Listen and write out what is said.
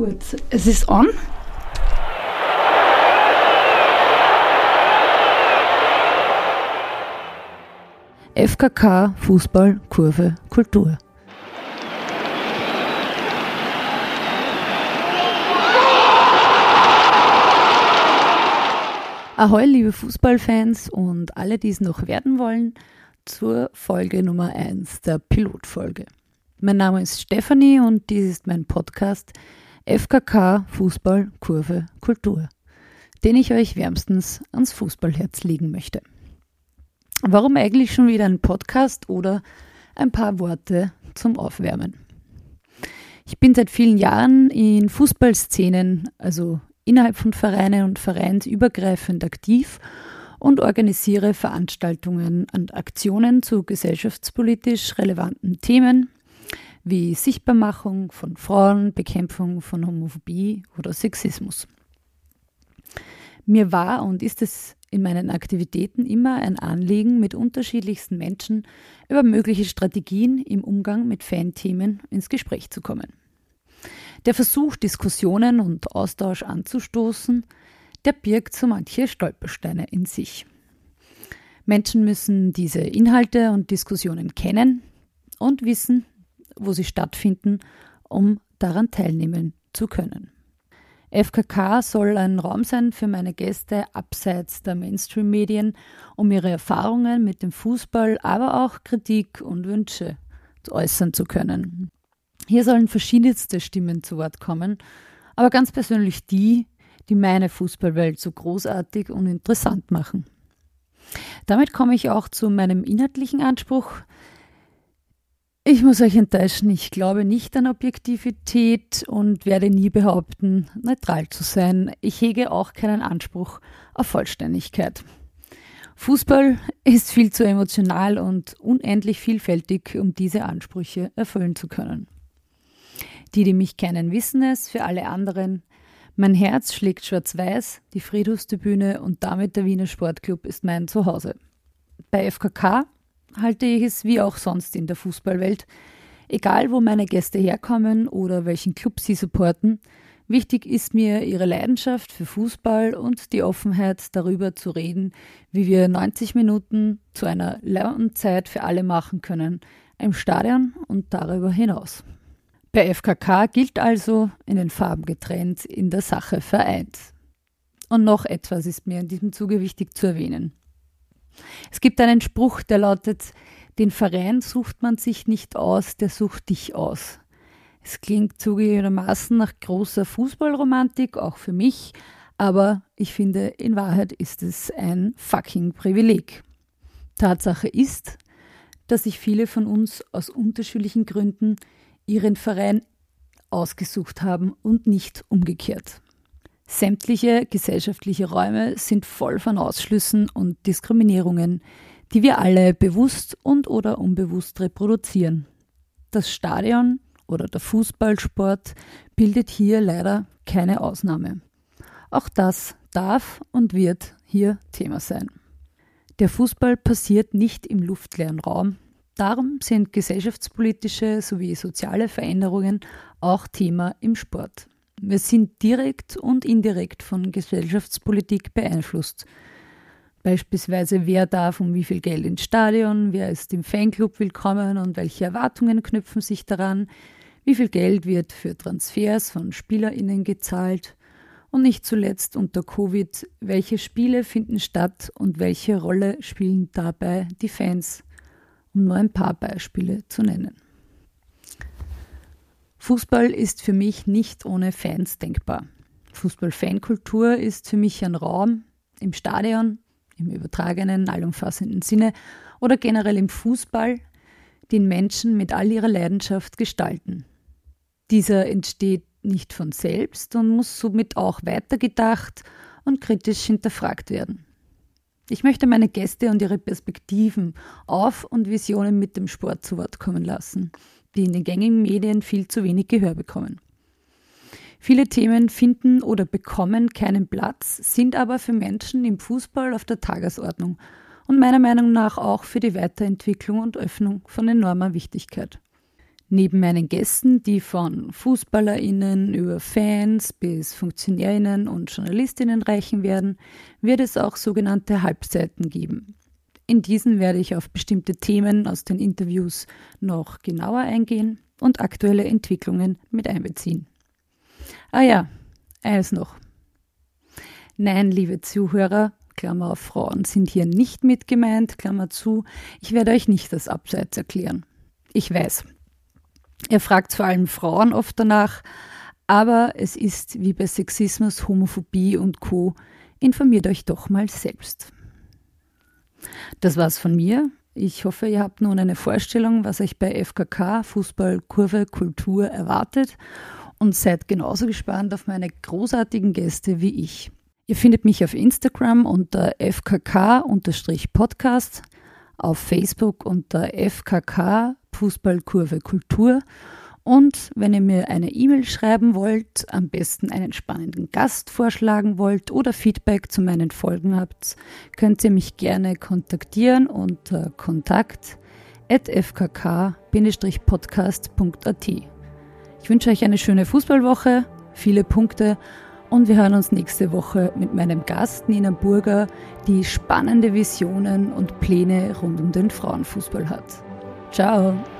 Gut, es ist on. FKK Fußball Kurve Kultur. Ahoi, liebe Fußballfans und alle, die es noch werden wollen, zur Folge Nummer 1 der Pilotfolge. Mein Name ist Stefanie und dies ist mein Podcast FKK Fußball Kurve Kultur, den ich euch wärmstens ans Fußballherz legen möchte. Warum eigentlich schon wieder ein Podcast oder ein paar Worte zum Aufwärmen? Ich bin seit vielen Jahren in Fußballszenen, also innerhalb von Vereinen und vereinsübergreifend aktiv und organisiere Veranstaltungen und Aktionen zu gesellschaftspolitisch relevanten Themen wie Sichtbarmachung von Frauen, Bekämpfung von Homophobie oder Sexismus. Mir war und ist es in meinen Aktivitäten immer ein Anliegen, mit unterschiedlichsten Menschen über mögliche Strategien im Umgang mit Fanthemen ins Gespräch zu kommen. Der Versuch, Diskussionen und Austausch anzustoßen, der birgt so manche Stolpersteine in sich. Menschen müssen diese Inhalte und Diskussionen kennen und wissen, wo sie stattfinden, um daran teilnehmen zu können. FKK soll ein Raum sein für meine Gäste abseits der Mainstream-Medien, um ihre Erfahrungen mit dem Fußball, aber auch Kritik und Wünsche äußern zu können. Hier sollen verschiedenste Stimmen zu Wort kommen, aber ganz persönlich die, die meine Fußballwelt so großartig und interessant machen. Damit komme ich auch zu meinem inhaltlichen Anspruch. Ich muss euch enttäuschen, ich glaube nicht an Objektivität und werde nie behaupten, neutral zu sein. Ich hege auch keinen Anspruch auf Vollständigkeit. Fußball ist viel zu emotional und unendlich vielfältig, um diese Ansprüche erfüllen zu können. Die, die mich kennen, wissen es, für alle anderen. Mein Herz schlägt schwarz-weiß, die Friedhofstribüne und damit der Wiener Sportclub ist mein Zuhause. Bei FKK halte ich es wie auch sonst in der Fußballwelt, egal wo meine Gäste herkommen oder welchen Club sie supporten, Wichtig ist mir ihre Leidenschaft für Fußball und die Offenheit darüber zu reden, wie wir 90 Minuten zu einer lauten Zeit für alle machen können, im Stadion und darüber hinaus. Bei FKK gilt also in den Farben getrennt, in der Sache vereint. Und noch etwas ist mir in diesem Zuge wichtig zu erwähnen. Es gibt einen Spruch, der lautet, den Verein sucht man sich nicht aus, der sucht dich aus. Es klingt zugegebenermaßen nach großer Fußballromantik, auch für mich, aber ich finde, in Wahrheit ist es ein fucking Privileg. Tatsache ist, dass sich viele von uns aus unterschiedlichen Gründen ihren Verein ausgesucht haben und nicht umgekehrt. Sämtliche gesellschaftliche Räume sind voll von Ausschlüssen und Diskriminierungen, die wir alle bewusst und oder unbewusst reproduzieren. Das Stadion oder der Fußballsport bildet hier leider keine Ausnahme. Auch das darf und wird hier Thema sein. Der Fußball passiert nicht im luftleeren Raum, Darum sind gesellschaftspolitische sowie soziale Veränderungen auch Thema im Sport. Wir sind direkt und indirekt von Gesellschaftspolitik beeinflusst. Beispielsweise, wer darf um wie viel Geld ins Stadion, wer ist im Fanclub willkommen und welche Erwartungen knüpfen sich daran, wie viel Geld wird für Transfers von SpielerInnen gezahlt und nicht zuletzt unter Covid, welche Spiele finden statt und welche Rolle spielen dabei die Fans um nur ein paar Beispiele zu nennen. Fußball ist für mich nicht ohne Fans denkbar. Fußball-Fankultur ist für mich ein Raum im Stadion, im übertragenen, allumfassenden Sinne oder generell im Fußball, den Menschen mit all ihrer Leidenschaft gestalten. Dieser entsteht nicht von selbst und muss somit auch weitergedacht und kritisch hinterfragt werden. Ich möchte meine Gäste und ihre Perspektiven auf und Visionen mit dem Sport zu Wort kommen lassen, die in den gängigen Medien viel zu wenig Gehör bekommen. Viele Themen finden oder bekommen keinen Platz, sind aber für Menschen im Fußball auf der Tagesordnung und meiner Meinung nach auch für die Weiterentwicklung und Öffnung von enormer Wichtigkeit. Neben meinen Gästen, die von Fußballerinnen über Fans bis Funktionärinnen und Journalistinnen reichen werden, wird es auch sogenannte Halbseiten geben. In diesen werde ich auf bestimmte Themen aus den Interviews noch genauer eingehen und aktuelle Entwicklungen mit einbeziehen. Ah ja, eines noch. Nein, liebe Zuhörer, Klammer auf Frauen sind hier nicht mit gemeint, Klammer zu, ich werde euch nicht das Abseits erklären. Ich weiß, Ihr fragt vor allem Frauen oft danach, aber es ist wie bei Sexismus, Homophobie und Co. Informiert euch doch mal selbst. Das war's von mir. Ich hoffe, ihr habt nun eine Vorstellung, was euch bei FKK, Fußball, Kurve, Kultur erwartet und seid genauso gespannt auf meine großartigen Gäste wie ich. Ihr findet mich auf Instagram unter fkk-podcast, auf Facebook unter fkk Fußballkurve Kultur. Und wenn ihr mir eine E-Mail schreiben wollt, am besten einen spannenden Gast vorschlagen wollt oder Feedback zu meinen Folgen habt, könnt ihr mich gerne kontaktieren unter kontakt.fkk-podcast.at. Ich wünsche euch eine schöne Fußballwoche, viele Punkte und wir hören uns nächste Woche mit meinem Gast Nina Burger, die spannende Visionen und Pläne rund um den Frauenfußball hat. Ciao!